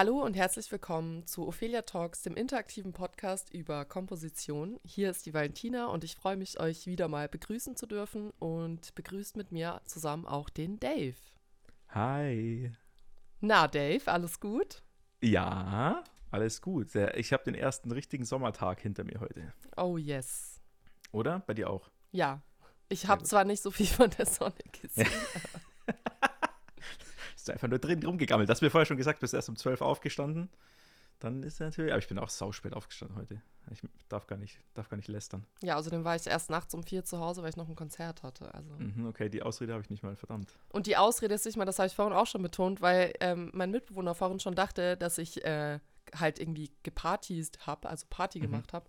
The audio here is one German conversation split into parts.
Hallo und herzlich willkommen zu Ophelia Talks, dem interaktiven Podcast über Komposition. Hier ist die Valentina und ich freue mich, euch wieder mal begrüßen zu dürfen und begrüßt mit mir zusammen auch den Dave. Hi. Na, Dave, alles gut? Ja, alles gut. Ich habe den ersten richtigen Sommertag hinter mir heute. Oh, yes. Oder? Bei dir auch? Ja. Ich habe zwar nicht so viel von der Sonne gesehen. ist einfach nur drin rumgegammelt. Das hast mir vorher schon gesagt, bist erst um 12 aufgestanden. Dann ist er natürlich. Aber ich bin auch sauspät aufgestanden heute. Ich darf gar nicht, darf gar nicht lästern. Ja, außerdem war ich erst nachts um vier zu Hause, weil ich noch ein Konzert hatte. Also. Mhm, okay, die Ausrede habe ich nicht mal, verdammt. Und die Ausrede ist nicht mal, das habe ich vorhin auch schon betont, weil ähm, mein Mitbewohner vorhin schon dachte, dass ich äh, halt irgendwie gepartist habe, also Party mhm. gemacht habe.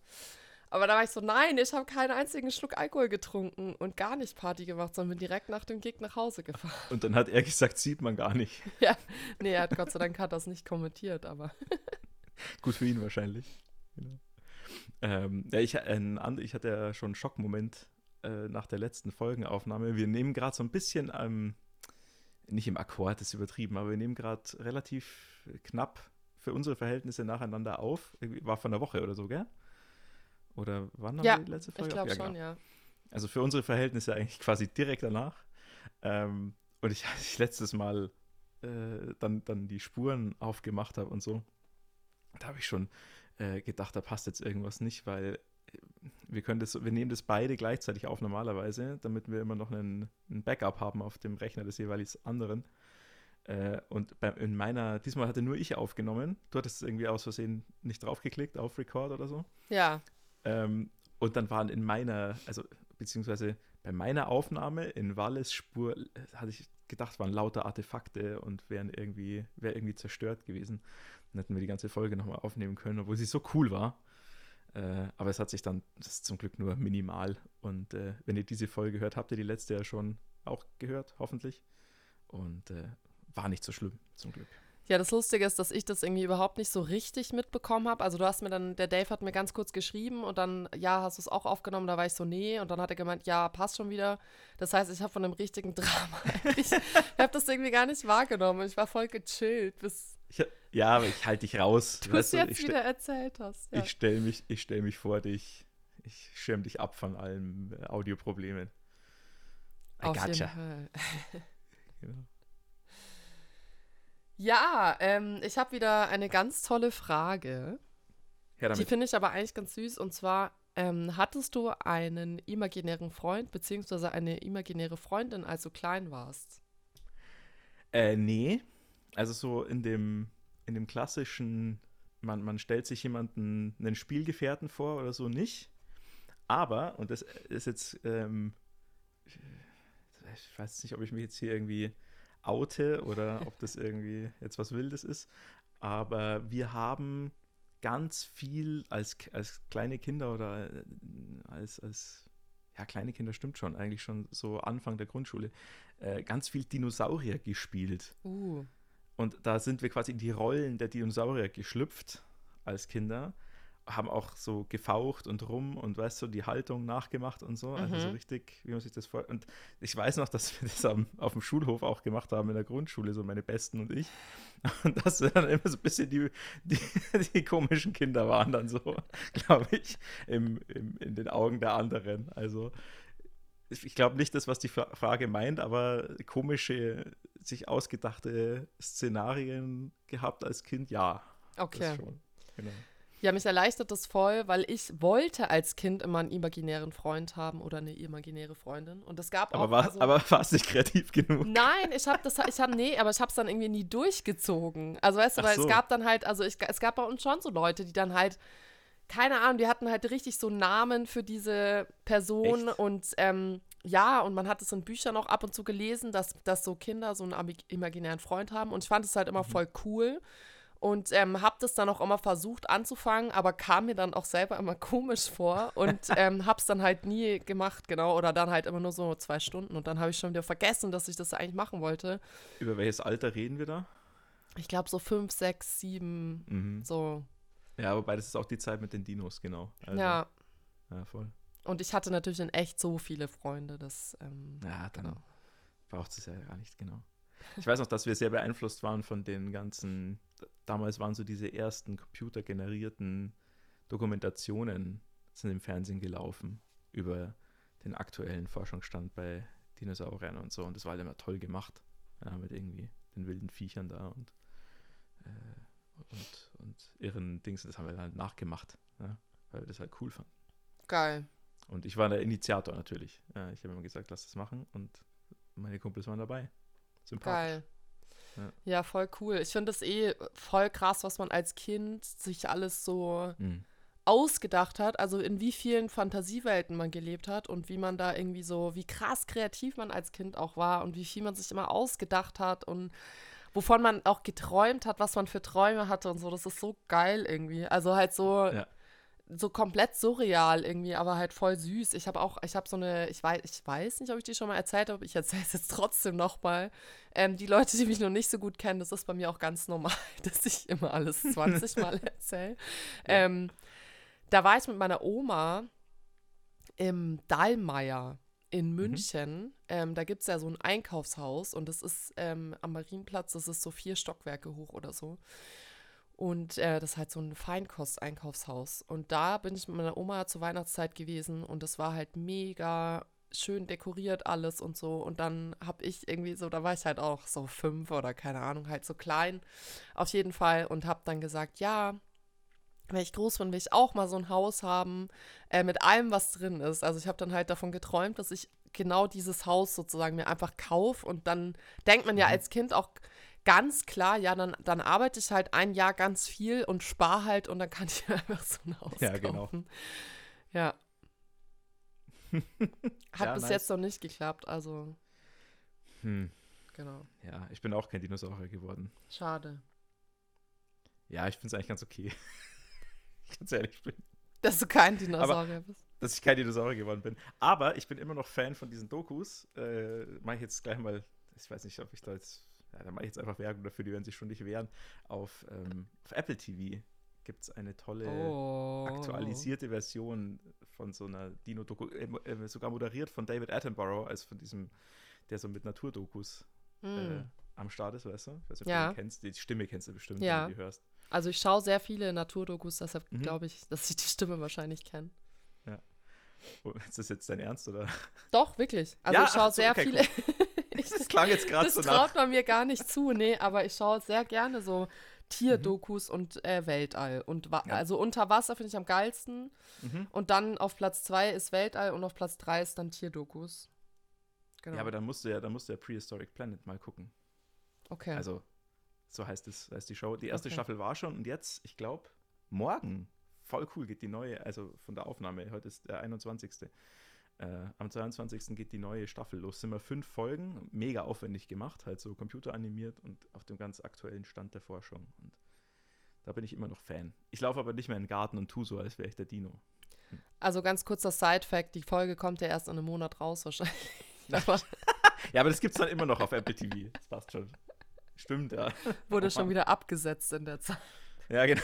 Aber da war ich so, nein, ich habe keinen einzigen Schluck Alkohol getrunken und gar nicht Party gemacht, sondern bin direkt nach dem Gig nach Hause gefahren. Und dann hat er gesagt, sieht man gar nicht. Ja, nee, er hat Gott sei Dank hat das nicht kommentiert, aber. Gut für ihn wahrscheinlich. Genau. Ähm, ja, ich, äh, ich hatte ja schon einen Schockmoment äh, nach der letzten Folgenaufnahme. Wir nehmen gerade so ein bisschen, ähm, nicht im Akkord, das ist übertrieben, aber wir nehmen gerade relativ knapp für unsere Verhältnisse nacheinander auf. War von der Woche oder so, gell? Oder wann haben ja, wir die letzte Folge? Ich glaube ja, schon, genau. ja. Also für unsere Verhältnisse eigentlich quasi direkt danach. Ähm, und ich, als ich letztes Mal äh, dann, dann die Spuren aufgemacht habe und so, da habe ich schon äh, gedacht, da passt jetzt irgendwas nicht, weil äh, wir können das, wir nehmen das beide gleichzeitig auf normalerweise, damit wir immer noch einen, einen Backup haben auf dem Rechner des jeweils anderen. Äh, und bei, in meiner, diesmal hatte nur ich aufgenommen. Du hattest irgendwie aus Versehen nicht draufgeklickt auf Record oder so. Ja. Ähm, und dann waren in meiner, also beziehungsweise bei meiner Aufnahme in Walles Spur, hatte ich gedacht, waren lauter Artefakte und wären irgendwie, wäre irgendwie zerstört gewesen. Dann hätten wir die ganze Folge nochmal aufnehmen können, obwohl sie so cool war. Äh, aber es hat sich dann, das ist zum Glück nur minimal. Und äh, wenn ihr diese Folge hört, habt ihr die letzte ja schon auch gehört, hoffentlich. Und äh, war nicht so schlimm, zum Glück. Ja, das Lustige ist, dass ich das irgendwie überhaupt nicht so richtig mitbekommen habe. Also du hast mir dann, der Dave hat mir ganz kurz geschrieben und dann, ja, hast du es auch aufgenommen? Da war ich so, nee. Und dann hat er gemeint, ja, passt schon wieder. Das heißt, ich habe von einem richtigen Drama ich habe das irgendwie gar nicht wahrgenommen. Ich war voll gechillt bis. Ich, ja, aber ich halte dich raus. Du es jetzt wieder erzählt hast. Ja. Ich stelle mich, stell mich vor dich. Ich schirm dich ab von allen äh, Audioproblemen. I Auf gotcha. jeden Fall. genau. Ja, ähm, ich habe wieder eine ganz tolle Frage. Die finde ich aber eigentlich ganz süß. Und zwar, ähm, hattest du einen imaginären Freund beziehungsweise eine imaginäre Freundin, als du klein warst? Äh, nee. Also so in dem, in dem klassischen, man, man stellt sich jemanden, einen Spielgefährten vor oder so nicht. Aber, und das ist jetzt, ähm, ich weiß nicht, ob ich mich jetzt hier irgendwie oute oder ob das irgendwie jetzt was Wildes ist. Aber wir haben ganz viel als, als kleine Kinder oder äh, als, als, ja, kleine Kinder stimmt schon, eigentlich schon so Anfang der Grundschule, äh, ganz viel Dinosaurier gespielt. Uh. Und da sind wir quasi in die Rollen der Dinosaurier geschlüpft als Kinder haben auch so gefaucht und rum und weißt du, die Haltung nachgemacht und so. Also mhm. so richtig, wie man sich das vorstellt. Und ich weiß noch, dass wir das am, auf dem Schulhof auch gemacht haben in der Grundschule, so meine Besten und ich. Und dass wir dann immer so ein bisschen die, die, die komischen Kinder waren dann so, glaube ich, im, im, in den Augen der anderen. Also ich glaube nicht das, was die Frage meint, aber komische, sich ausgedachte Szenarien gehabt als Kind, ja. Okay. Genau. Ja, mich erleichtert das voll, weil ich wollte als Kind immer einen imaginären Freund haben oder eine imaginäre Freundin. Und es gab aber auch. War, also, aber war es nicht kreativ genug? Nein, ich habe das, ich habe, nee, aber ich habe es dann irgendwie nie durchgezogen. Also weißt du, weil so. es gab dann halt, also ich, es gab bei uns schon so Leute, die dann halt, keine Ahnung, die hatten halt richtig so Namen für diese Person Echt? und ähm, ja, und man hat es in Büchern auch ab und zu gelesen, dass, dass so Kinder so einen imaginären Freund haben. Und ich fand es halt immer mhm. voll cool und ähm, habe das dann auch immer versucht anzufangen, aber kam mir dann auch selber immer komisch vor und ähm, habe es dann halt nie gemacht, genau, oder dann halt immer nur so zwei Stunden und dann habe ich schon wieder vergessen, dass ich das eigentlich machen wollte. Über welches Alter reden wir da? Ich glaube so fünf, sechs, sieben, mhm. so. Ja, wobei das ist auch die Zeit mit den Dinos, genau. Also, ja. Ja, voll. Und ich hatte natürlich in echt so viele Freunde, dass. Ähm, ja, dann genau. braucht es ja gar nicht, genau. Ich weiß noch, dass wir sehr beeinflusst waren von den ganzen damals waren so diese ersten computergenerierten Dokumentationen sind im Fernsehen gelaufen über den aktuellen Forschungsstand bei Dinosauriern und so. Und das war halt immer toll gemacht. Ja, mit irgendwie den wilden Viechern da und, äh, und, und irren Dings. Das haben wir dann halt nachgemacht, ja, weil wir das halt cool fanden. Geil. Und ich war der Initiator natürlich. Ich habe immer gesagt, lass das machen und meine Kumpels waren dabei. Geil. Ja. ja, voll cool. Ich finde es eh voll krass, was man als Kind sich alles so mhm. ausgedacht hat. Also in wie vielen Fantasiewelten man gelebt hat und wie man da irgendwie so, wie krass kreativ man als Kind auch war und wie viel man sich immer ausgedacht hat und wovon man auch geträumt hat, was man für Träume hatte und so. Das ist so geil irgendwie. Also halt so. Ja so komplett surreal irgendwie, aber halt voll süß. Ich habe auch, ich habe so eine, ich weiß, ich weiß nicht, ob ich die schon mal erzählt habe, ich erzähle es jetzt trotzdem nochmal. Ähm, die Leute, die mich noch nicht so gut kennen, das ist bei mir auch ganz normal, dass ich immer alles 20 Mal erzähle. Ähm, da war ich mit meiner Oma im Dallmayr in mhm. München. Mhm. Ähm, da gibt es ja so ein Einkaufshaus und das ist ähm, am Marienplatz, das ist so vier Stockwerke hoch oder so. Und äh, das ist halt so ein Feinkost-Einkaufshaus. Und da bin ich mit meiner Oma zur Weihnachtszeit gewesen und das war halt mega schön dekoriert alles und so. Und dann habe ich irgendwie so, da war ich halt auch so fünf oder keine Ahnung, halt so klein auf jeden Fall und habe dann gesagt, ja, wenn ich groß bin, will ich auch mal so ein Haus haben äh, mit allem, was drin ist. Also ich habe dann halt davon geträumt, dass ich genau dieses Haus sozusagen mir einfach kaufe und dann denkt man ja mhm. als Kind auch ganz klar, ja, dann, dann arbeite ich halt ein Jahr ganz viel und spare halt und dann kann ich einfach so ein Haus ja, genau. kaufen. Genau. Ja. Hat ja, bis nice. jetzt noch nicht geklappt, also. Hm. Genau. Ja, ich bin auch kein Dinosaurier geworden. Schade. Ja, ich finde es eigentlich ganz okay. ganz ehrlich bin. Dass du kein Dinosaurier Aber, bist. Dass ich kein Dinosaurier geworden bin. Aber ich bin immer noch Fan von diesen Dokus. Äh, Mache ich jetzt gleich mal. Ich weiß nicht, ob ich da jetzt ja, da mache ich jetzt einfach Werbung dafür, die werden sich schon nicht wehren. Auf, ähm, auf Apple TV gibt es eine tolle oh. aktualisierte Version von so einer Dino-Doku, äh, äh, sogar moderiert von David Attenborough, als von diesem, der so mit Naturdokus mm. äh, am Start ist, weißt du? Ich weiß nicht, ob ja. du kennst. Die Stimme kennst du bestimmt, ja. wenn du die hörst. Also ich schaue sehr viele Naturdokus, deshalb mhm. glaube ich, dass ich die Stimme wahrscheinlich kenne. Ja. Oh, ist das jetzt dein Ernst, oder? Doch, wirklich. Also ja, ich schaue so, sehr okay, viele. Cool. das klang jetzt gerade so nach. Das traut man mir gar nicht zu, nee, aber ich schaue sehr gerne so Tierdokus mhm. und äh, Weltall. Und ja. also unter Wasser finde ich am geilsten. Mhm. Und dann auf Platz zwei ist Weltall und auf Platz drei ist dann Tierdokus. Genau. Ja, aber dann musst du ja, dann musst du ja Prehistoric Planet mal gucken. Okay. Also, so heißt es, heißt die Show. Die erste okay. Staffel war schon und jetzt, ich glaube, morgen, voll cool, geht die neue, also von der Aufnahme, heute ist der 21. Äh, am 22. geht die neue Staffel los. Sind wir fünf Folgen, mega aufwendig gemacht, halt so computeranimiert und auf dem ganz aktuellen Stand der Forschung. Und da bin ich immer noch Fan. Ich laufe aber nicht mehr in den Garten und tue so, als wäre ich der Dino. Hm. Also ganz kurzer Side-Fact: Die Folge kommt ja erst in einem Monat raus, wahrscheinlich. ja, aber das gibt es dann immer noch auf Apple TV. Das passt schon. Stimmt, ja. Wurde schon wieder abgesetzt in der Zeit. Ja, genau.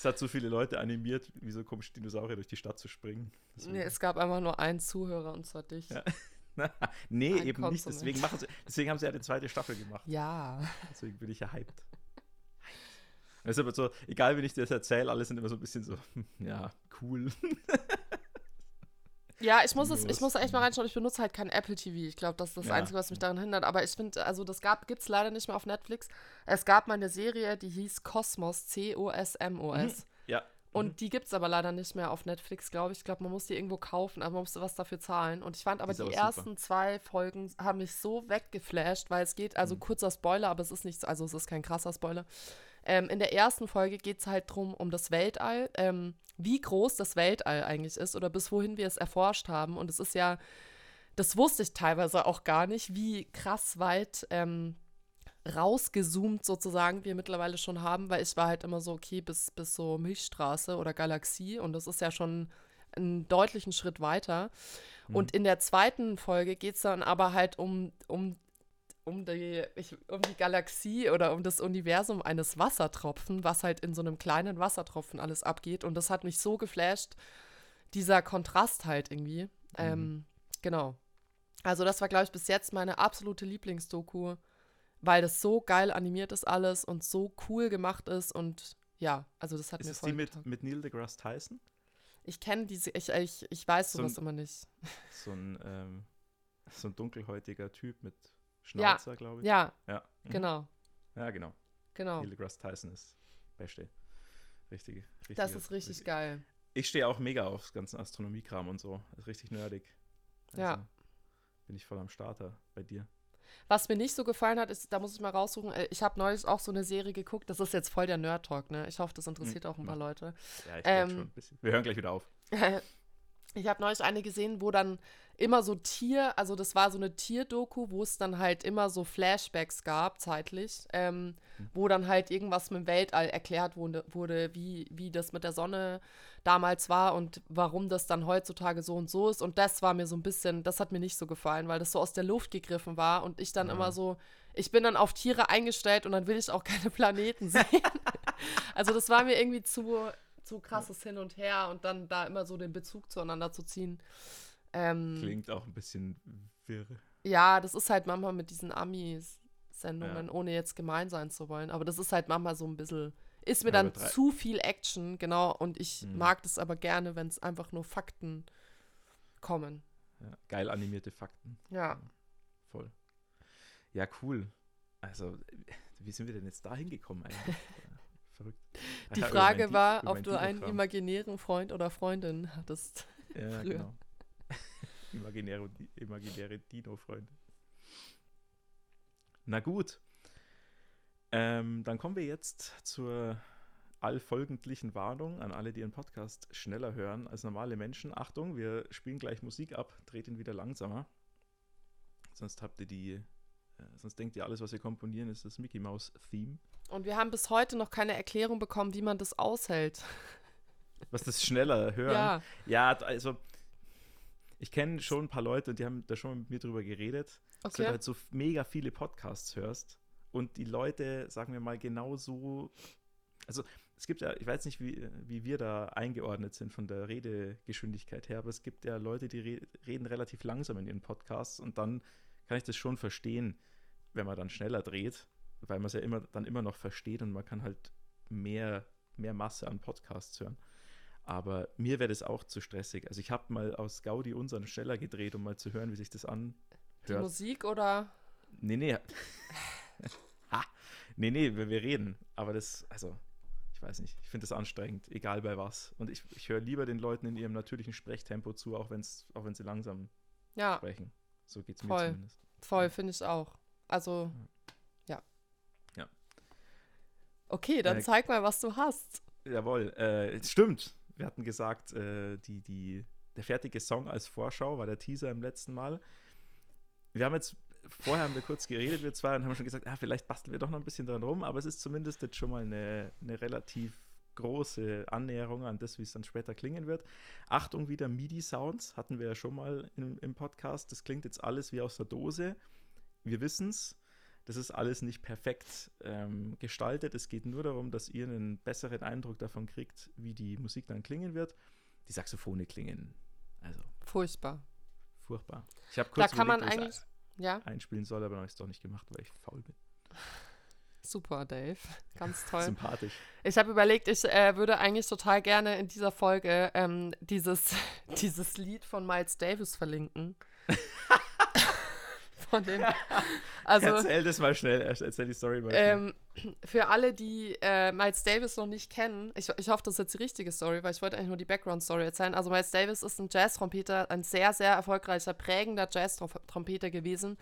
Es hat so viele Leute animiert, wie so komische Dinosaurier durch die Stadt zu springen. Nee, es gab einfach nur einen Zuhörer und zwar dich. Ja. nee, Ein eben nicht. Deswegen, machen sie, deswegen haben sie ja die zweite Staffel gemacht. Ja. Deswegen bin ich ja hyped. Es ist aber so, egal wie ich das erzähle, alle sind immer so ein bisschen so, ja, cool. Ja, ich muss es, ich muss echt mal reinschauen. Ich benutze halt kein Apple TV. Ich glaube, das ist das ja. Einzige, was mich daran hindert. Aber ich finde, also das gibt es leider nicht mehr auf Netflix. Es gab mal eine Serie, die hieß Cosmos, C-O-S-M-O-S. Mhm. Ja. Und mhm. die gibt es aber leider nicht mehr auf Netflix, glaube ich. Ich glaube, man muss die irgendwo kaufen, aber man musste was dafür zahlen. Und ich fand aber die, die ersten super. zwei Folgen haben mich so weggeflasht, weil es geht, also mhm. kurzer Spoiler, aber es ist nicht, also es ist kein krasser Spoiler. Ähm, in der ersten Folge geht es halt drum um das Weltall. Ähm, wie groß das Weltall eigentlich ist oder bis wohin wir es erforscht haben. Und es ist ja, das wusste ich teilweise auch gar nicht, wie krass weit ähm, rausgezoomt sozusagen wir mittlerweile schon haben, weil ich war halt immer so, okay, bis, bis so Milchstraße oder Galaxie und das ist ja schon einen deutlichen Schritt weiter. Mhm. Und in der zweiten Folge geht es dann aber halt um, um um die, ich, um die Galaxie oder um das Universum eines Wassertropfen, was halt in so einem kleinen Wassertropfen alles abgeht. Und das hat mich so geflasht, dieser Kontrast halt irgendwie. Mhm. Ähm, genau. Also das war, glaube ich, bis jetzt meine absolute Lieblingsdoku, weil das so geil animiert ist alles und so cool gemacht ist und ja, also das hat ist mir voll die mit, mit Neil deGrasse Tyson? Ich kenne diese, ich, ich, ich weiß So sowas ein- immer nicht. So ein, ähm, so ein dunkelhäutiger Typ mit Ja, Schnauzer, glaube ich. Ja, Ja. Mhm. genau, Ja, genau. genau. Neil deGrasse Tyson ist Beste. Richtige. richtige Das ist richtig geil. Ich stehe auch mega auf ganzen Astronomiekram und so. Ist richtig nerdig. Ja. Bin ich voll am Starter bei dir. Was mir nicht so gefallen hat, ist, da muss ich mal raussuchen, äh, ich habe neulich auch so eine Serie geguckt, das ist jetzt voll der Nerd-Talk, ne? Ich hoffe, das interessiert auch ein paar Leute. Ja, ich ähm, schon ein bisschen. Wir hören gleich wieder auf. Ich habe neulich eine gesehen, wo dann immer so Tier, also das war so eine Tierdoku, wo es dann halt immer so Flashbacks gab, zeitlich, ähm, wo dann halt irgendwas mit dem Weltall erklärt wurde, wurde wie, wie das mit der Sonne damals war und warum das dann heutzutage so und so ist. Und das war mir so ein bisschen, das hat mir nicht so gefallen, weil das so aus der Luft gegriffen war und ich dann Ja. immer so, ich bin dann auf Tiere eingestellt und dann will ich auch keine Planeten sehen. also das war mir irgendwie zu, zu krasses Hin und Her und dann da immer so den Bezug zueinander zu ziehen. Ähm, Klingt auch ein bisschen wirr. ja, das ist halt manchmal mit diesen Ami-Sendungen, Ja. ohne jetzt gemein sein zu wollen. Aber das ist halt manchmal so ein bisschen, ist mir Ja, dann zu viel Action, genau. Und ich Mhm. mag das aber gerne, wenn es einfach nur Fakten kommen. Ja, geil animierte Fakten. Ja. Voll. Ja, cool. Also, wie sind wir denn jetzt da hingekommen eigentlich? Verrückt. Die Frage war, ob du einen imaginären Freund oder Freundin hattest. Ja, früher. genau. Imaginäre, imaginäre Dino-Freunde. Na gut. Ähm, dann kommen wir jetzt zur allfolgendlichen Warnung an alle, die ihren Podcast schneller hören als normale Menschen. Achtung, wir spielen gleich Musik ab, dreht ihn wieder langsamer. Sonst habt ihr die, äh, sonst denkt ihr, alles, was wir komponieren, ist das Mickey Mouse Theme. Und wir haben bis heute noch keine Erklärung bekommen, wie man das aushält. Was das schneller hören. Ja, Ja, also ich kenne schon ein paar Leute, die haben da schon mit mir drüber geredet, dass du okay. halt so mega viele Podcasts hörst und die Leute, sagen wir mal, genauso, also es gibt ja, ich weiß nicht, wie, wie wir da eingeordnet sind von der Redegeschwindigkeit her, aber es gibt ja Leute, die re reden relativ langsam in ihren Podcasts und dann kann ich das schon verstehen, wenn man dann schneller dreht, weil man es ja immer, dann immer noch versteht und man kann halt mehr, mehr Masse an Podcasts hören. Aber mir wäre das auch zu stressig. Also ich habe mal aus Gaudi unseren schneller gedreht, um mal zu hören, wie sich das Die anhört. Musik oder? Nee, nee. ha. Nee, nee, wir, wir reden. Aber das, also, ich weiß nicht. Ich finde das anstrengend, egal bei was. Und ich, ich höre lieber den Leuten in ihrem natürlichen Sprechtempo zu, auch, wenn's, auch wenn sie langsam Ja, sprechen. So geht es mir zumindest. voll, finde ich auch. Also, ja. Ja. Okay, dann Äh, zeig mal, was du hast. Jawohl, äh, es stimmt. Wir hatten gesagt, äh, die, die, der fertige Song als Vorschau war der Teaser im letzten Mal. Wir haben jetzt, vorher haben wir kurz geredet, wir zwei, und haben schon gesagt, ah, vielleicht basteln wir doch noch ein bisschen dran rum, aber es ist zumindest jetzt schon mal eine, eine relativ große Annäherung an das, wie es dann später klingen wird. Achtung, wieder MIDI-Sounds hatten wir ja schon mal im, im Podcast. Das klingt jetzt alles wie aus der Dose. Wir wissen es. Das ist alles nicht perfekt ähm, gestaltet. Es geht nur darum, dass ihr einen besseren Eindruck davon kriegt, wie die Musik dann klingen wird. Die Saxophone klingen also Furchtbar. furchtbar. Ich habe Da kurz kann man überlegt, ob eigentlich. Ja, einspielen soll, aber habe ich es doch nicht gemacht, weil ich faul bin. super, Dave. Ganz toll. Sympathisch. Ich habe überlegt, ich äh, würde eigentlich total gerne in dieser Folge ähm, dieses, dieses Lied von Miles Davis verlinken. von dem. Also. erzähl das mal schnell. Erzähl die Story mal schnell. Ähm, für alle, die äh, Miles Davis noch nicht kennen, ich, ich hoffe, das ist jetzt die richtige Story, weil ich wollte eigentlich nur die Background-Story erzählen. Also Miles Davis ist ein Jazz-Trompeter, ein sehr, sehr erfolgreicher, prägender Jazz-Trompeter gewesen.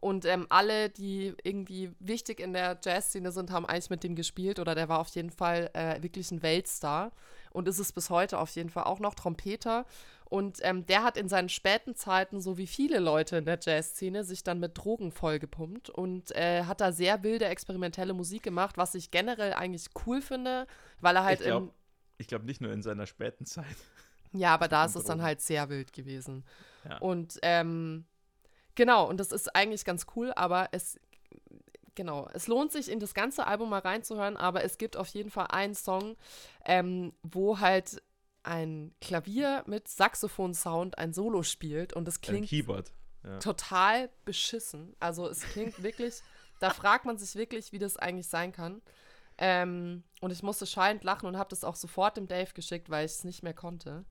Und ähm, alle, die irgendwie wichtig in der Jazz-Szene sind, haben eigentlich mit dem gespielt oder der war auf jeden Fall äh, wirklich ein Weltstar und ist es bis heute auf jeden Fall auch noch Trompeter. Und ähm, der hat in seinen späten Zeiten, so wie viele Leute in der Jazzszene, sich dann mit Drogen vollgepumpt und äh, hat da sehr wilde, experimentelle Musik gemacht, was ich generell eigentlich cool finde, weil er halt ich glaube glaub nicht nur in seiner späten Zeit. Ja, aber da ist es dann halt sehr wild gewesen. Ja. Und ähm, genau, und das ist eigentlich ganz cool, aber es. Genau, es lohnt sich, in das ganze Album mal reinzuhören, aber es gibt auf jeden Fall einen Song, ähm, wo halt ein Klavier mit Saxophon-Sound ein Solo spielt und Ein klingt Keyboard. Ja. total beschissen. Also es klingt wirklich da fragt man sich wirklich, wie das eigentlich sein kann. Ähm, und ich musste schallend lachen und habe das auch sofort dem Dave geschickt, weil ich es nicht mehr konnte.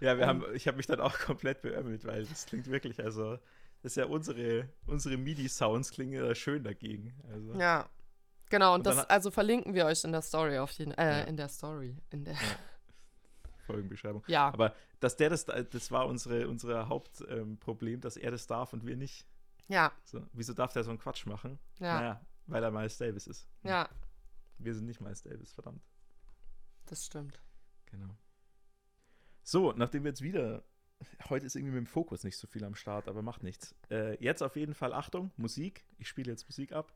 Ja, wir und, haben, ich habe mich dann auch komplett beömmelt, weil das klingt wirklich, also, das ist ja unsere, unsere MIDI-Sounds klingen ja schön dagegen. Also. Ja, genau, und, und das, also verlinken wir euch in der Story auf jeden äh, ja. in der Story, in der. Ja. Folgenbeschreibung. Ja. Aber dass der das, das war unsere, unser Hauptproblem, ähm, dass er das darf und wir nicht. Ja. So, wieso darf der so einen Quatsch machen? Ja. Naja, weil er Miles Davis ist. Ja. Wir sind nicht Miles Davis, verdammt. Das stimmt. Genau. So, nachdem wir jetzt wieder. Heute ist irgendwie mit dem Fokus nicht so viel am Start, aber macht nichts. Äh, jetzt auf jeden Fall Achtung, Musik. Ich spiele jetzt Musik ab.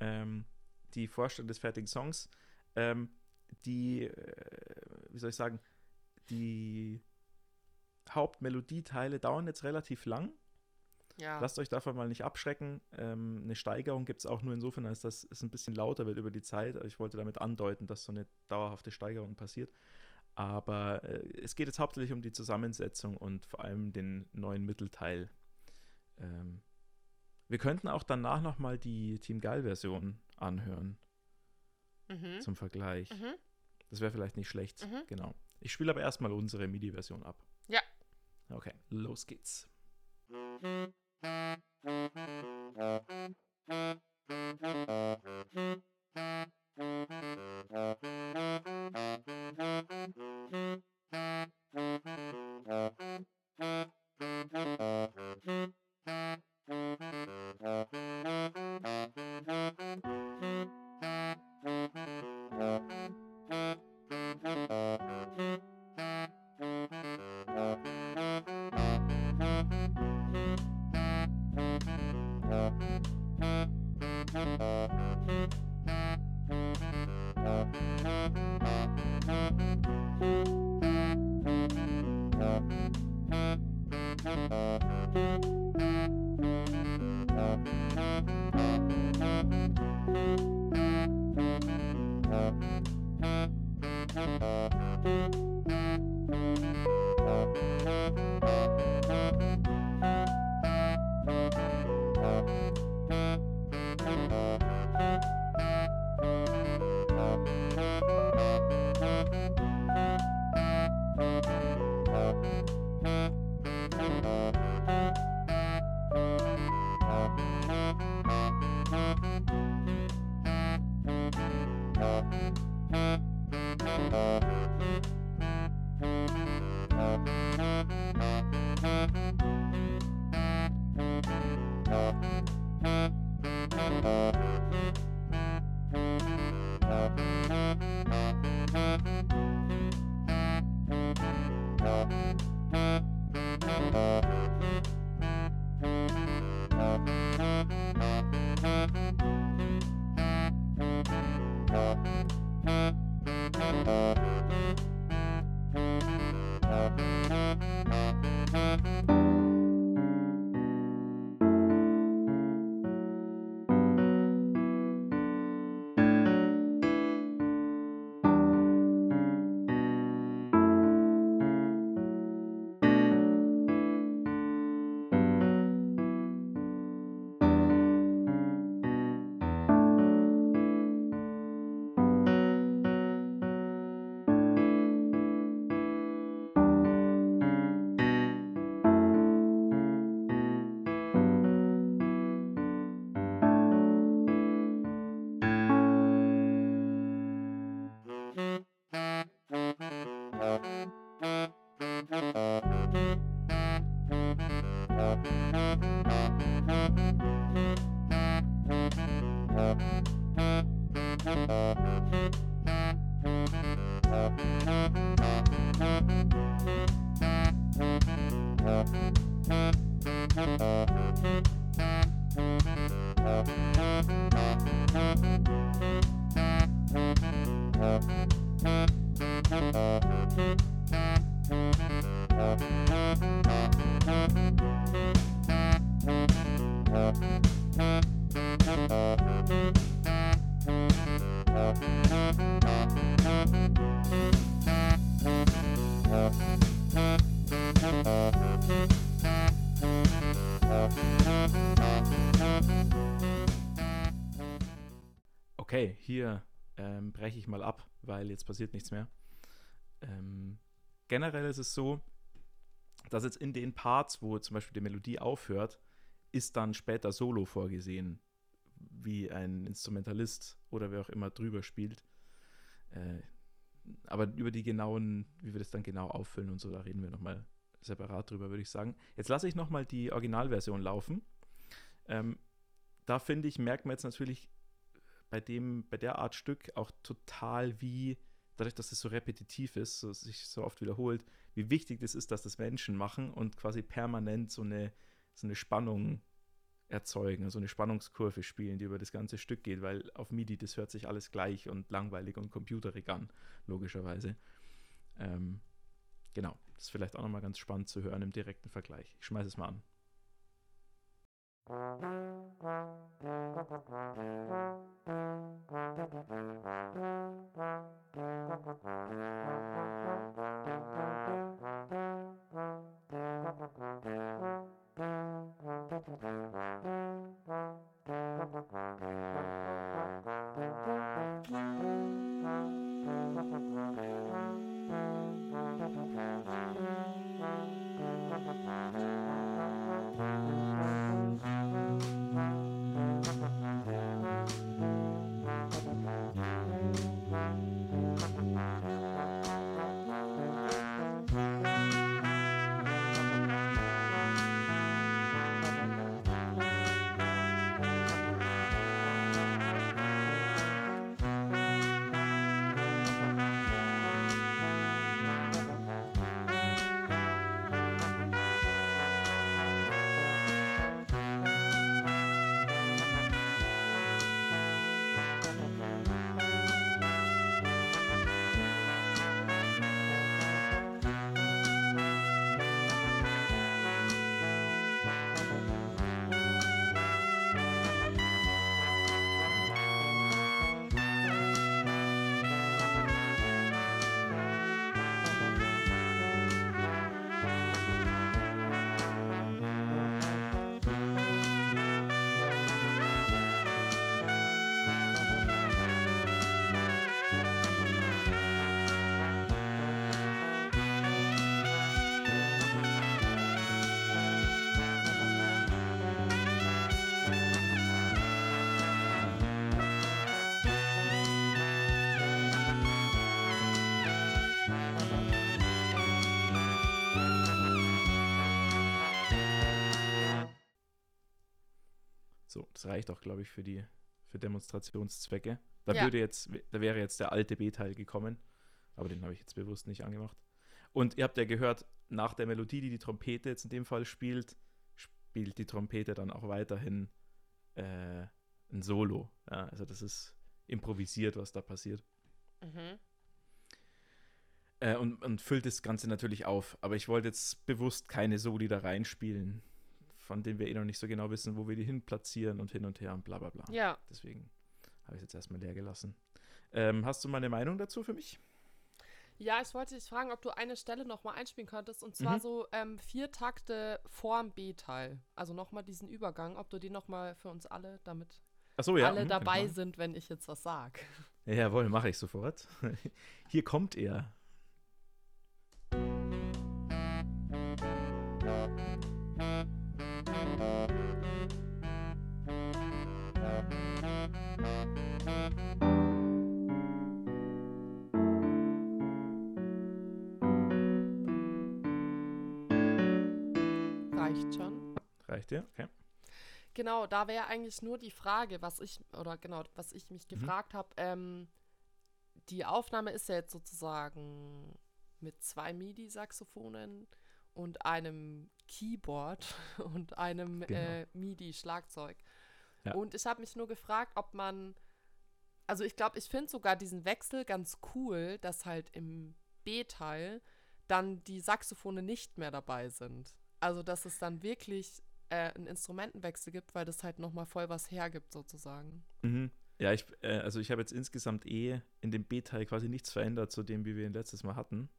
Ähm, die Vorstellung des fertigen Songs. Ähm, die, äh, wie soll ich sagen, die Hauptmelodieteile dauern jetzt relativ lang. Ja. Lasst euch davon mal nicht abschrecken. Ähm, eine Steigerung gibt es auch nur insofern, als dass es ein bisschen lauter wird über die Zeit. Ich wollte damit andeuten, dass so eine dauerhafte Steigerung passiert. Aber äh, es geht jetzt hauptsächlich um die Zusammensetzung und vor allem den neuen Mittelteil. Ähm, wir könnten auch danach nochmal die Team Geil-Version anhören. Mhm. Zum Vergleich. Mhm. Das wäre vielleicht nicht schlecht. Mhm. Genau. Ich spiele aber erstmal unsere MIDI-Version ab. Ja. Okay, los geht's. Thank you. Thank you. Okay, hier ähm, breche ich mal ab, weil jetzt passiert nichts mehr. Ähm, generell ist es so, dass jetzt in den Parts, wo zum Beispiel die Melodie aufhört, ist dann später Solo vorgesehen wie ein Instrumentalist oder wer auch immer drüber spielt. Äh, aber über die genauen, wie wir das dann genau auffüllen und so, da reden wir nochmal separat drüber, würde ich sagen. Jetzt lasse ich nochmal die Originalversion laufen. Ähm, da finde ich, merkt man jetzt natürlich bei dem, bei der Art Stück auch total, wie, dadurch, dass es so repetitiv ist, so, sich so oft wiederholt, wie wichtig es ist, dass das Menschen machen und quasi permanent so eine, so eine Spannung erzeugen, so eine Spannungskurve spielen, die über das ganze Stück geht, weil auf MIDI, das hört sich alles gleich und langweilig und computerig an, logischerweise. Ähm, genau, das ist vielleicht auch nochmal ganz spannend zu hören im direkten Vergleich. Ich schmeiße es mal an. das reicht auch, glaube ich, für die für Demonstrationszwecke. Da ja. würde jetzt, da wäre jetzt der alte B-Teil gekommen, aber den habe ich jetzt bewusst nicht angemacht. Und ihr habt ja gehört, nach der Melodie, die die Trompete jetzt in dem Fall spielt, spielt die Trompete dann auch weiterhin äh, ein Solo. Ja, also das ist improvisiert, was da passiert. Mhm. Äh, und, und füllt das Ganze natürlich auf. Aber ich wollte jetzt bewusst keine Soli da reinspielen, von denen wir eh noch nicht so genau wissen, wo wir die hin platzieren und hin und her und bla bla bla. Ja. Deswegen habe ich es jetzt erstmal leer gelassen. Ähm, hast du mal eine Meinung dazu für mich? Ja, ich wollte dich fragen, ob du eine Stelle nochmal einspielen könntest. Und zwar mhm. so ähm, vier Takte vorm B-Teil. Also nochmal diesen Übergang, ob du den nochmal für uns alle, damit so, ja. alle mhm, dabei sind, wenn ich jetzt was sage. Ja, jawohl, mache ich sofort. Hier kommt er. Dir? Okay. Genau, da wäre eigentlich nur die Frage, was ich, oder genau, was ich mich mhm. gefragt habe, ähm, die Aufnahme ist ja jetzt sozusagen mit zwei MIDI-Saxophonen und einem Keyboard und einem genau. äh, MIDI-Schlagzeug. Ja. Und ich habe mich nur gefragt, ob man, also ich glaube, ich finde sogar diesen Wechsel ganz cool, dass halt im B-Teil dann die Saxophone nicht mehr dabei sind. Also, dass es dann wirklich äh, einen Instrumentenwechsel gibt, weil das halt nochmal voll was hergibt, sozusagen. Mhm. Ja, ich, äh, also ich habe jetzt insgesamt eh in dem B-Teil quasi nichts verändert zu dem, wie wir ihn letztes Mal hatten.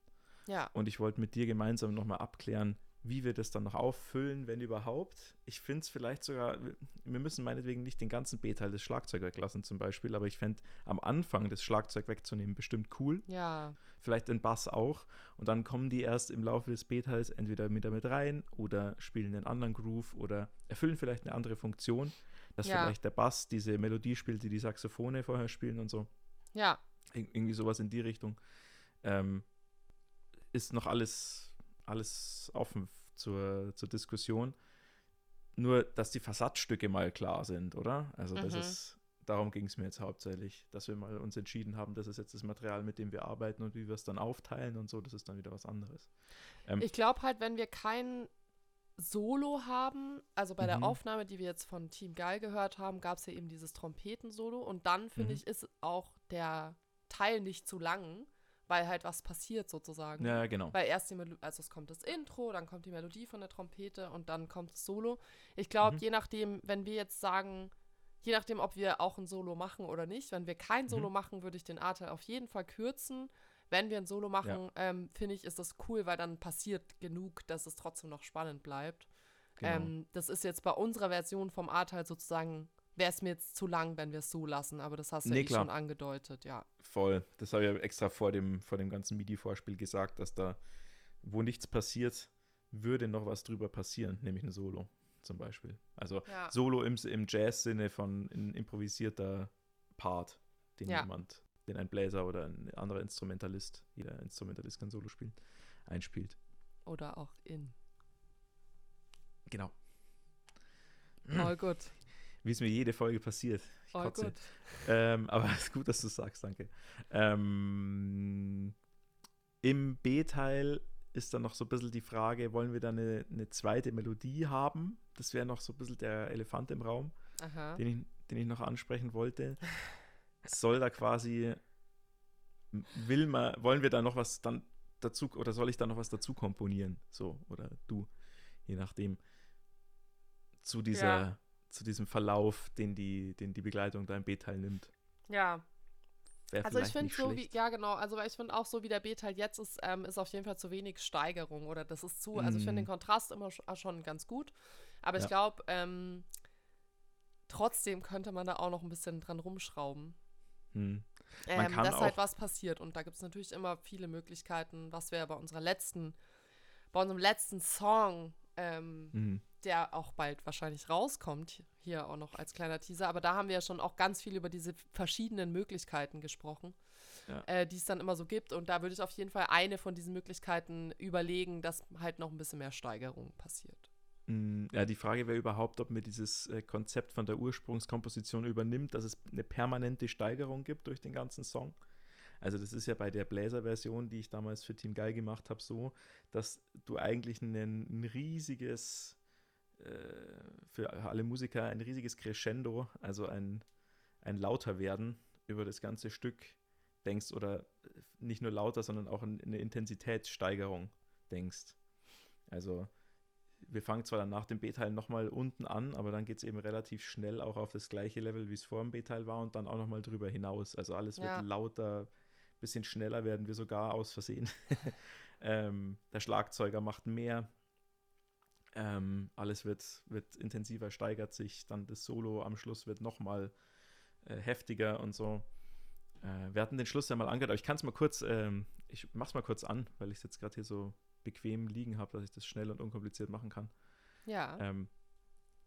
Ja. Und ich wollte mit dir gemeinsam nochmal abklären, wie wir das dann noch auffüllen, wenn überhaupt. Ich finde es vielleicht sogar, wir müssen meinetwegen nicht den ganzen B-Teil des Schlagzeugs weglassen zum Beispiel, aber ich fände am Anfang das Schlagzeug wegzunehmen bestimmt cool. Ja. Vielleicht den Bass auch. Und dann kommen die erst im Laufe des B-Teils entweder mit damit rein oder spielen einen anderen Groove oder erfüllen vielleicht eine andere Funktion, dass ja. vielleicht der Bass diese Melodie spielt, die die Saxophone vorher spielen und so. Ja. Ir irgendwie sowas in die Richtung. Ähm, ist noch alles alles offen zur, zur Diskussion. Nur, dass die Versatzstücke mal klar sind, oder? Also, das mhm. ist, darum ging es mir jetzt hauptsächlich, dass wir mal uns entschieden haben, das ist jetzt das Material, mit dem wir arbeiten und wie wir es dann aufteilen und so, das ist dann wieder was anderes. Ähm, ich glaube halt, wenn wir kein Solo haben, also bei mhm. der Aufnahme, die wir jetzt von Team Geil gehört haben, gab es ja eben dieses Trompetensolo und dann, finde mhm. ich, ist auch der Teil nicht zu lang weil halt was passiert sozusagen. Ja, genau. Weil erst die Melodie, also es kommt das Intro, dann kommt die Melodie von der Trompete und dann kommt das Solo. Ich glaube, mhm. je nachdem, wenn wir jetzt sagen, je nachdem, ob wir auch ein Solo machen oder nicht, wenn wir kein Solo mhm. machen, würde ich den A-Teil auf jeden Fall kürzen. Wenn wir ein Solo machen, ja. ähm, finde ich, ist das cool, weil dann passiert genug, dass es trotzdem noch spannend bleibt. Genau. Ähm, das ist jetzt bei unserer Version vom A-Teil sozusagen wäre es mir jetzt zu lang, wenn wir es so lassen, aber das hast du nee, ja eh schon angedeutet, ja. Voll. Das habe ich ja extra vor dem, vor dem ganzen MIDI-Vorspiel gesagt, dass da, wo nichts passiert, würde noch was drüber passieren, nämlich ein Solo zum Beispiel. Also ja. Solo im, im Jazz-Sinne von ein improvisierter Part, den ja. jemand, den ein Bläser oder ein anderer Instrumentalist, jeder Instrumentalist kann Solo spielen, einspielt. Oder auch in. Genau. Oh gut wie es mir jede Folge passiert. Ich oh, kotze. Ähm, aber es ist gut, dass du es sagst, danke. Ähm, Im B-Teil ist dann noch so ein bisschen die Frage, wollen wir da eine, eine zweite Melodie haben? Das wäre noch so ein bisschen der Elefant im Raum, den ich, den ich noch ansprechen wollte. Soll da quasi, will man, wollen wir da noch was dann dazu, oder soll ich da noch was dazu komponieren? So, oder du, je nachdem. Zu dieser, ja zu diesem Verlauf, den die, den die Begleitung da im B-Teil nimmt. Ja. Wär also ich finde so wie, ja genau, also ich finde auch so wie der B-Teil jetzt ist, ähm, ist auf jeden Fall zu wenig Steigerung oder das ist zu, also ich finde den mm. Kontrast immer äh, schon ganz gut, aber ja. ich glaube, ähm, trotzdem könnte man da auch noch ein bisschen dran rumschrauben. Hm. Ähm, dass halt was passiert und da gibt es natürlich immer viele Möglichkeiten, was wir bei unserer letzten, bei unserem letzten Song ähm, mhm der auch bald wahrscheinlich rauskommt, hier auch noch als kleiner Teaser. Aber da haben wir ja schon auch ganz viel über diese verschiedenen Möglichkeiten gesprochen, ja. äh, die es dann immer so gibt. Und da würde ich auf jeden Fall eine von diesen Möglichkeiten überlegen, dass halt noch ein bisschen mehr Steigerung passiert. Mm, ja, die Frage wäre überhaupt, ob mir dieses äh, Konzept von der Ursprungskomposition übernimmt, dass es eine permanente Steigerung gibt durch den ganzen Song. Also das ist ja bei der Bläser-Version, die ich damals für Team Geil gemacht habe, so, dass du eigentlich ein, ein riesiges für alle Musiker ein riesiges Crescendo, also ein, ein lauter werden über das ganze Stück denkst oder nicht nur lauter, sondern auch eine Intensitätssteigerung denkst. Also wir fangen zwar dann nach dem B-Teil nochmal unten an, aber dann geht es eben relativ schnell auch auf das gleiche Level, wie es vor dem B-Teil war und dann auch nochmal drüber hinaus. Also alles ja. wird lauter, bisschen schneller werden wir sogar aus Versehen. ähm, der Schlagzeuger macht mehr, ähm, alles wird, wird intensiver, steigert sich, dann das Solo am Schluss wird nochmal äh, heftiger und so. Äh, wir hatten den Schluss ja mal angehört, aber ich kann es mal kurz, ähm, ich mach's mal kurz an, weil ich es jetzt gerade hier so bequem liegen habe, dass ich das schnell und unkompliziert machen kann. Ja. Ähm,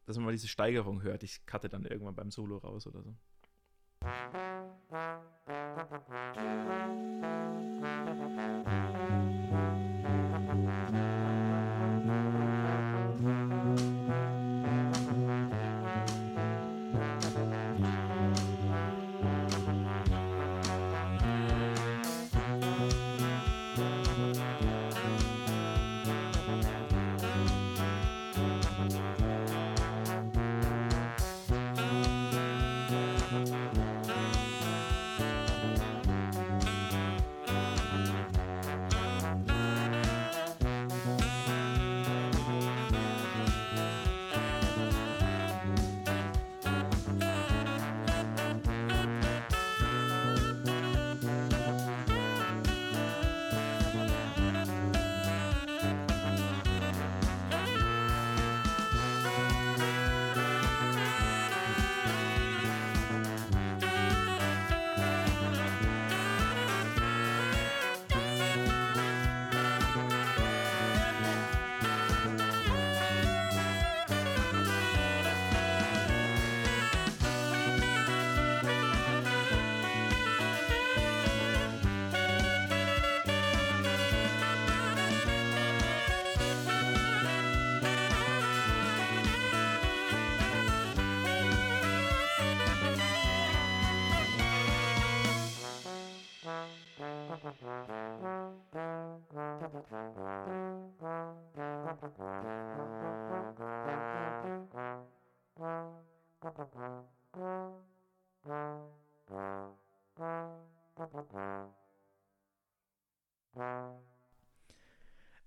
dass man mal diese Steigerung hört. Ich cutte dann irgendwann beim Solo raus oder so. Musik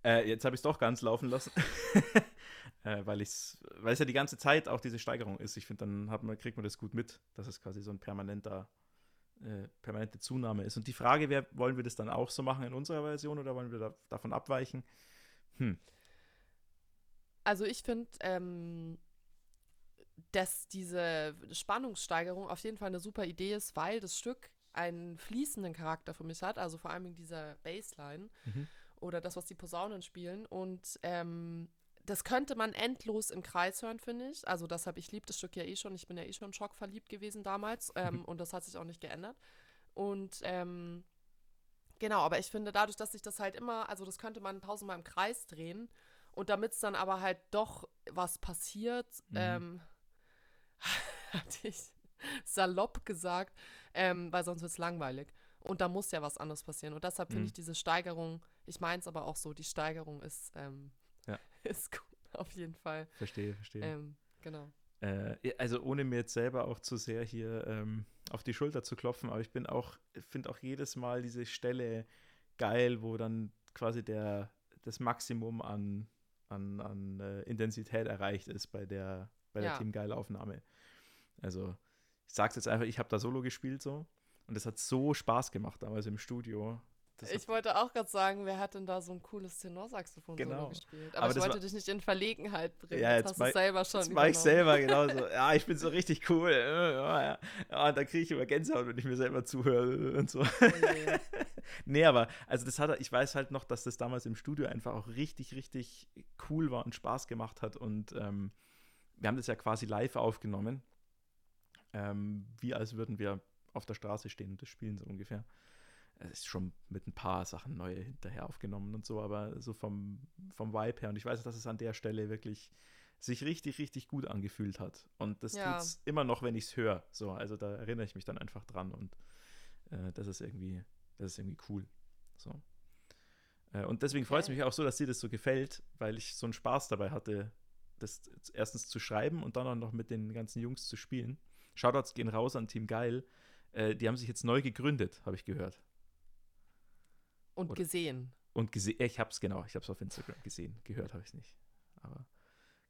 Äh, jetzt habe ich es doch ganz laufen lassen, äh, weil es ja die ganze Zeit auch diese Steigerung ist. Ich finde, dann man, kriegt man das gut mit, dass es quasi so ein permanenter äh, permanente Zunahme ist. Und die Frage wäre, wollen wir das dann auch so machen in unserer Version oder wollen wir da, davon abweichen? Hm. Also ich finde, ähm, dass diese Spannungssteigerung auf jeden Fall eine super Idee ist, weil das Stück einen fließenden Charakter für mich hat, also vor allem in dieser Bassline mhm. oder das, was die Posaunen spielen. Und ähm, das könnte man endlos im Kreis hören, finde ich. Also deshalb, ich liebe das Stück ja eh schon. Ich bin ja eh schon schockverliebt gewesen damals ähm, und das hat sich auch nicht geändert. Und ähm, genau, aber ich finde dadurch, dass sich das halt immer, also das könnte man tausendmal im Kreis drehen und damit es dann aber halt doch was passiert, mhm. ähm, hatte ich salopp gesagt, ähm, weil sonst wird es langweilig. Und da muss ja was anderes passieren. Und deshalb finde mhm. ich diese Steigerung, ich meine es aber auch so, die Steigerung ist, ähm, ja. ist gut, auf jeden Fall. Verstehe, verstehe. Ähm, genau. Äh, also ohne mir jetzt selber auch zu sehr hier ähm, auf die Schulter zu klopfen, aber ich bin auch, finde auch jedes Mal diese Stelle geil, wo dann quasi der, das Maximum an, an, an äh, Intensität erreicht ist bei der, bei der. Team Geil Aufnahme. Also ich sag's jetzt einfach, ich habe da Solo gespielt so und es hat so Spaß gemacht damals im Studio. Das ich wollte auch gerade sagen, wer hat denn da so ein cooles Tenorsaxophon genau. gespielt? Aber, Aber ich wollte dich nicht in Verlegenheit bringen. Ja, jetzt, jetzt hast du selber schon. Das mache ich selber genauso. ja, ich bin so richtig cool. Ja, ja. ja und da kriege ich immer Gänsehaut, wenn ich mir selber zuhöre und so. Oh, nee, aber also das hat ich weiß halt noch, dass das damals im Studio einfach auch richtig, richtig cool war und Spaß gemacht hat. Und ähm, wir haben das ja quasi live aufgenommen ähm, wie als würden wir auf der Straße stehen und das spielen so ungefähr. Es ist schon mit ein paar Sachen neue hinterher aufgenommen und so, aber so vom, vom Vibe her. Und ich weiß, dass es an der Stelle wirklich sich richtig, richtig gut angefühlt hat. Und das ja. tut es immer noch, wenn ich es höre. So, also da erinnere ich mich dann einfach dran und äh, das ist irgendwie, das ist irgendwie cool. So. Äh, und deswegen freut es mich auch so, dass dir das so gefällt, weil ich so einen Spaß dabei hatte, das erstens zu schreiben und dann auch noch mit den ganzen Jungs zu spielen. Shoutouts gehen raus an Team Geil. Äh, die haben sich jetzt neu gegründet, habe ich gehört. Und Oder, gesehen. Und gesehen, ich habe es genau, ich habe es auf Instagram gesehen. Gehört habe ich es nicht. Aber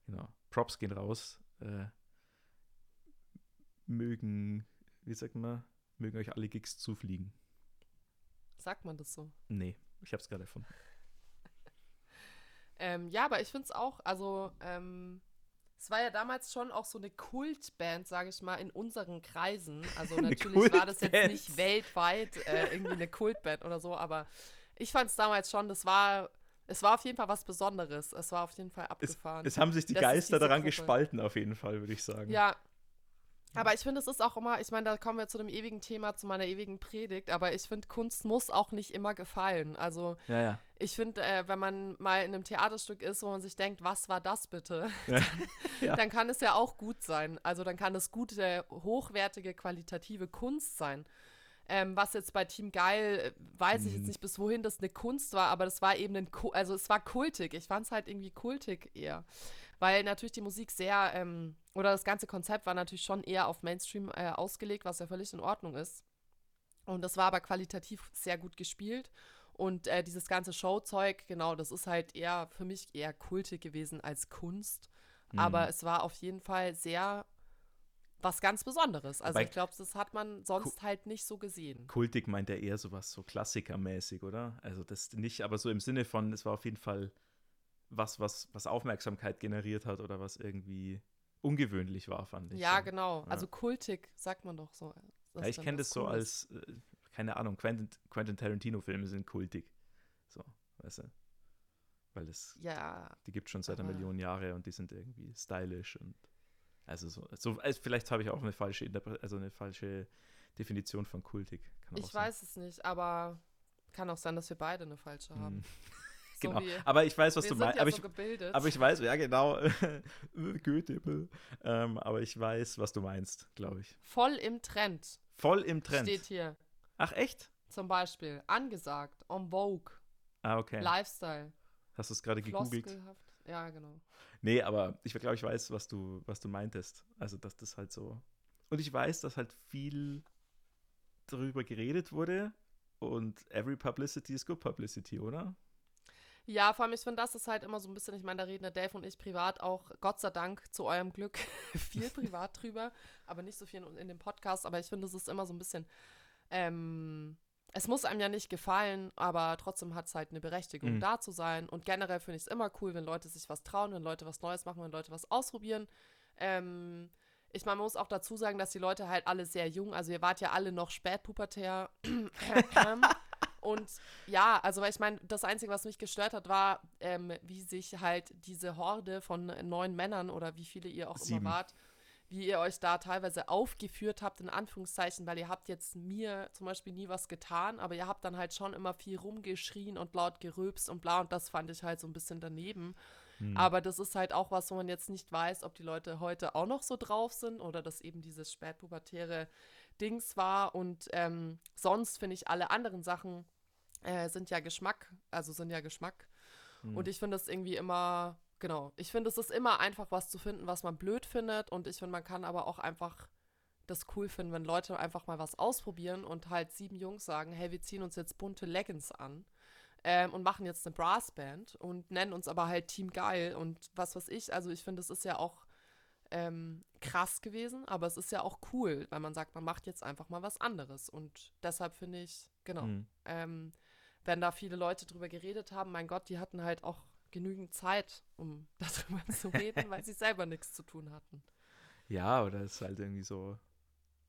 genau, Props gehen raus. Äh, mögen, wie sagt man, mögen euch alle Gigs zufliegen. Sagt man das so? Nee, ich habe es gerade erfunden. ähm, ja, aber ich finde es auch, also ähm, es war ja damals schon auch so eine Kultband, sage ich mal, in unseren Kreisen. Also natürlich war das jetzt nicht weltweit äh, irgendwie eine Kultband oder so, aber ich fand es damals schon, das war, es war auf jeden Fall was Besonderes. Es war auf jeden Fall abgefahren. Es, es haben sich die Geister daran Gruppe. gespalten, auf jeden Fall, würde ich sagen. Ja, aber ich finde, es ist auch immer, ich meine, da kommen wir zu dem ewigen Thema, zu meiner ewigen Predigt, aber ich finde, Kunst muss auch nicht immer gefallen. Also ja, ja. ich finde, äh, wenn man mal in einem Theaterstück ist, wo man sich denkt, was war das bitte, ja. dann kann es ja auch gut sein. Also dann kann es gute, hochwertige, qualitative Kunst sein. Ähm, was jetzt bei Team Geil, äh, weiß ich jetzt mhm. nicht, bis wohin das eine Kunst war, aber das war eben ein, also es war kultig. Ich fand es halt irgendwie kultig eher. Weil natürlich die Musik sehr, ähm, oder das ganze Konzept war natürlich schon eher auf Mainstream äh, ausgelegt, was ja völlig in Ordnung ist. Und das war aber qualitativ sehr gut gespielt. Und äh, dieses ganze Showzeug, genau, das ist halt eher für mich eher kultig gewesen als Kunst. Mhm. Aber es war auf jeden Fall sehr was ganz Besonderes. Also Bei ich glaube, das hat man sonst Ku halt nicht so gesehen. Kultig meint er eher sowas so Klassikermäßig, oder? Also das nicht, aber so im Sinne von, es war auf jeden Fall was, was, was Aufmerksamkeit generiert hat oder was irgendwie ungewöhnlich war, fand ich. Ja, so. genau. Ja. Also kultig sagt man doch so. Ja, ich kenne das so cool als, äh, keine Ahnung, Quentin, Quentin Tarantino-Filme sind kultig. So, weißt du? Weil es, ja, die gibt es schon seit einer Million Jahre und die sind irgendwie stylisch und also so, so also vielleicht habe ich auch eine falsche Interpre also eine falsche Definition von kultig. ich weiß es nicht, aber kann auch sein, dass wir beide eine falsche haben. Hm. So genau. aber ich weiß, was du meinst. Ja aber, so aber, ich weiß, ja genau, Goethe. Ähm, aber ich weiß, was du meinst, glaube ich. Voll im Trend. Voll im Trend. Steht hier. Ach echt? Zum Beispiel angesagt, on Vogue. Ah okay. Lifestyle. Hast du es gerade gegoogelt? Ja, genau. Nee, aber ich glaube, ich weiß, was du, was du meintest. Also, dass das halt so und ich weiß, dass halt viel darüber geredet wurde und every publicity is good publicity, oder? Ja, vor allem, ich finde, das ist halt immer so ein bisschen, ich meine, da reden der Dave und ich privat auch, Gott sei Dank, zu eurem Glück, viel privat drüber, aber nicht so viel in, in dem Podcast. Aber ich finde, es ist immer so ein bisschen, ähm, es muss einem ja nicht gefallen, aber trotzdem hat es halt eine Berechtigung, mhm. da zu sein. Und generell finde ich es immer cool, wenn Leute sich was trauen, wenn Leute was Neues machen, wenn Leute was ausprobieren. Ähm, ich meine, man muss auch dazu sagen, dass die Leute halt alle sehr jung, also ihr wart ja alle noch spätpubertär. Und ja, also weil ich meine, das Einzige, was mich gestört hat, war, ähm, wie sich halt diese Horde von neun Männern oder wie viele ihr auch Sieben. immer wart, wie ihr euch da teilweise aufgeführt habt, in Anführungszeichen, weil ihr habt jetzt mir zum Beispiel nie was getan, aber ihr habt dann halt schon immer viel rumgeschrien und laut gerülpst und bla und das fand ich halt so ein bisschen daneben. Hm. Aber das ist halt auch was, wo man jetzt nicht weiß, ob die Leute heute auch noch so drauf sind oder dass eben dieses spätpubertäre Dings war. Und ähm, sonst finde ich alle anderen Sachen äh, sind ja Geschmack, also sind ja Geschmack. Mhm. Und ich finde es irgendwie immer, genau, ich finde es ist immer einfach was zu finden, was man blöd findet. Und ich finde, man kann aber auch einfach das cool finden, wenn Leute einfach mal was ausprobieren und halt sieben Jungs sagen, hey, wir ziehen uns jetzt bunte Leggings an. Ähm, und machen jetzt eine Brassband und nennen uns aber halt Team Geil und was weiß ich. Also ich finde, es ist ja auch ähm, krass gewesen, aber es ist ja auch cool, weil man sagt, man macht jetzt einfach mal was anderes. Und deshalb finde ich, genau, mhm. ähm, wenn da viele Leute drüber geredet haben, mein Gott, die hatten halt auch genügend Zeit, um darüber zu reden, weil sie selber nichts zu tun hatten. Ja, oder es ist halt irgendwie so.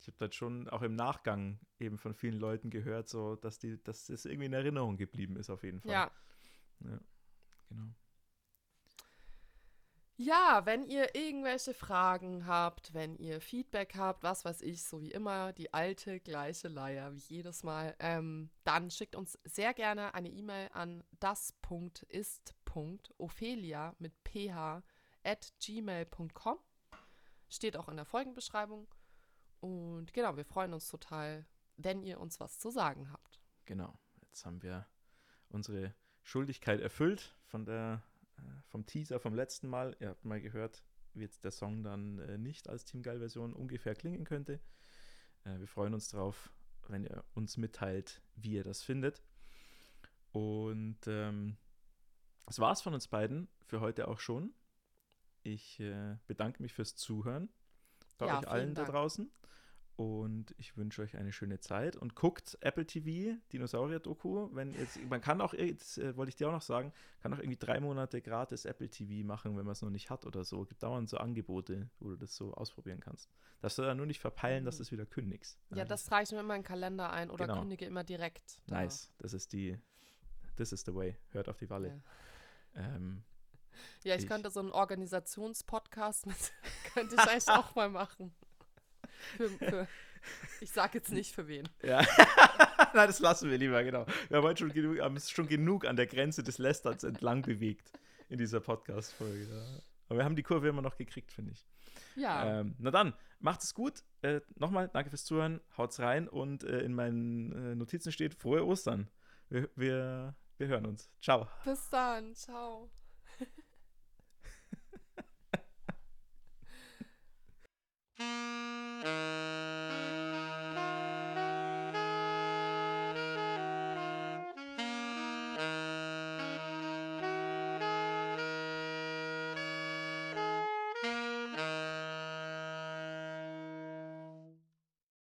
Ich habe das schon auch im Nachgang eben von vielen Leuten gehört, so dass die, dass das irgendwie in Erinnerung geblieben ist auf jeden Fall. Ja. Ja, genau. Ja, wenn ihr irgendwelche Fragen habt, wenn ihr Feedback habt, was weiß ich, so wie immer, die alte gleiche Leier wie jedes Mal, ähm, dann schickt uns sehr gerne eine E-Mail an das.ist.ophelia mit ph at gmail.com. Steht auch in der Folgenbeschreibung. Und genau, wir freuen uns total, wenn ihr uns was zu sagen habt. Genau, jetzt haben wir unsere Schuldigkeit erfüllt von der äh, vom Teaser vom letzten Mal. Ihr habt mal gehört, wie jetzt der Song dann äh, nicht als Team Geil-Version ungefähr klingen könnte. Äh, wir freuen uns drauf, wenn ihr uns mitteilt, wie ihr das findet. Und ähm, das war's von uns beiden für heute auch schon. Ich äh, bedanke mich fürs Zuhören bei ja, euch allen Dank. da draußen. Und ich wünsche euch eine schöne Zeit und guckt Apple TV, Dinosaurier-Doku. Wenn jetzt, man kann auch, das äh, wollte ich dir auch noch sagen, kann auch irgendwie drei Monate gratis Apple TV machen, wenn man es noch nicht hat oder so. Es gibt dauernd so Angebote, wo du das so ausprobieren kannst. Dass du dann nur nicht verpeilen, dass du es wieder kündigst. Ja, das trage ich mir immer in meinen Kalender ein oder genau. kündige immer direkt. Da. Nice, das ist die, this is the way. Hört auf die Walle. Ja. Ähm, ja, ich, ich, könnte so einen Organisationspodcast mit, könnte ich eigentlich auch mal machen. Für, für, ich sag jetzt nicht für wen. Ja. Nein, das lassen wir lieber, genau. Wir haben heute schon genug, haben schon genug an der Grenze des Lästerns entlang bewegt in dieser Podcast-Folge. Ja. Aber wir haben die Kurve immer noch gekriegt, finde ich. Ja. Ähm, na dann, macht es gut. Äh, Nochmal, danke fürs Zuhören. Haut's rein und äh, in meinen äh, Notizen steht frohe Ostern. Wir, wir, wir hören uns. Ciao. Bis dann. Ciao.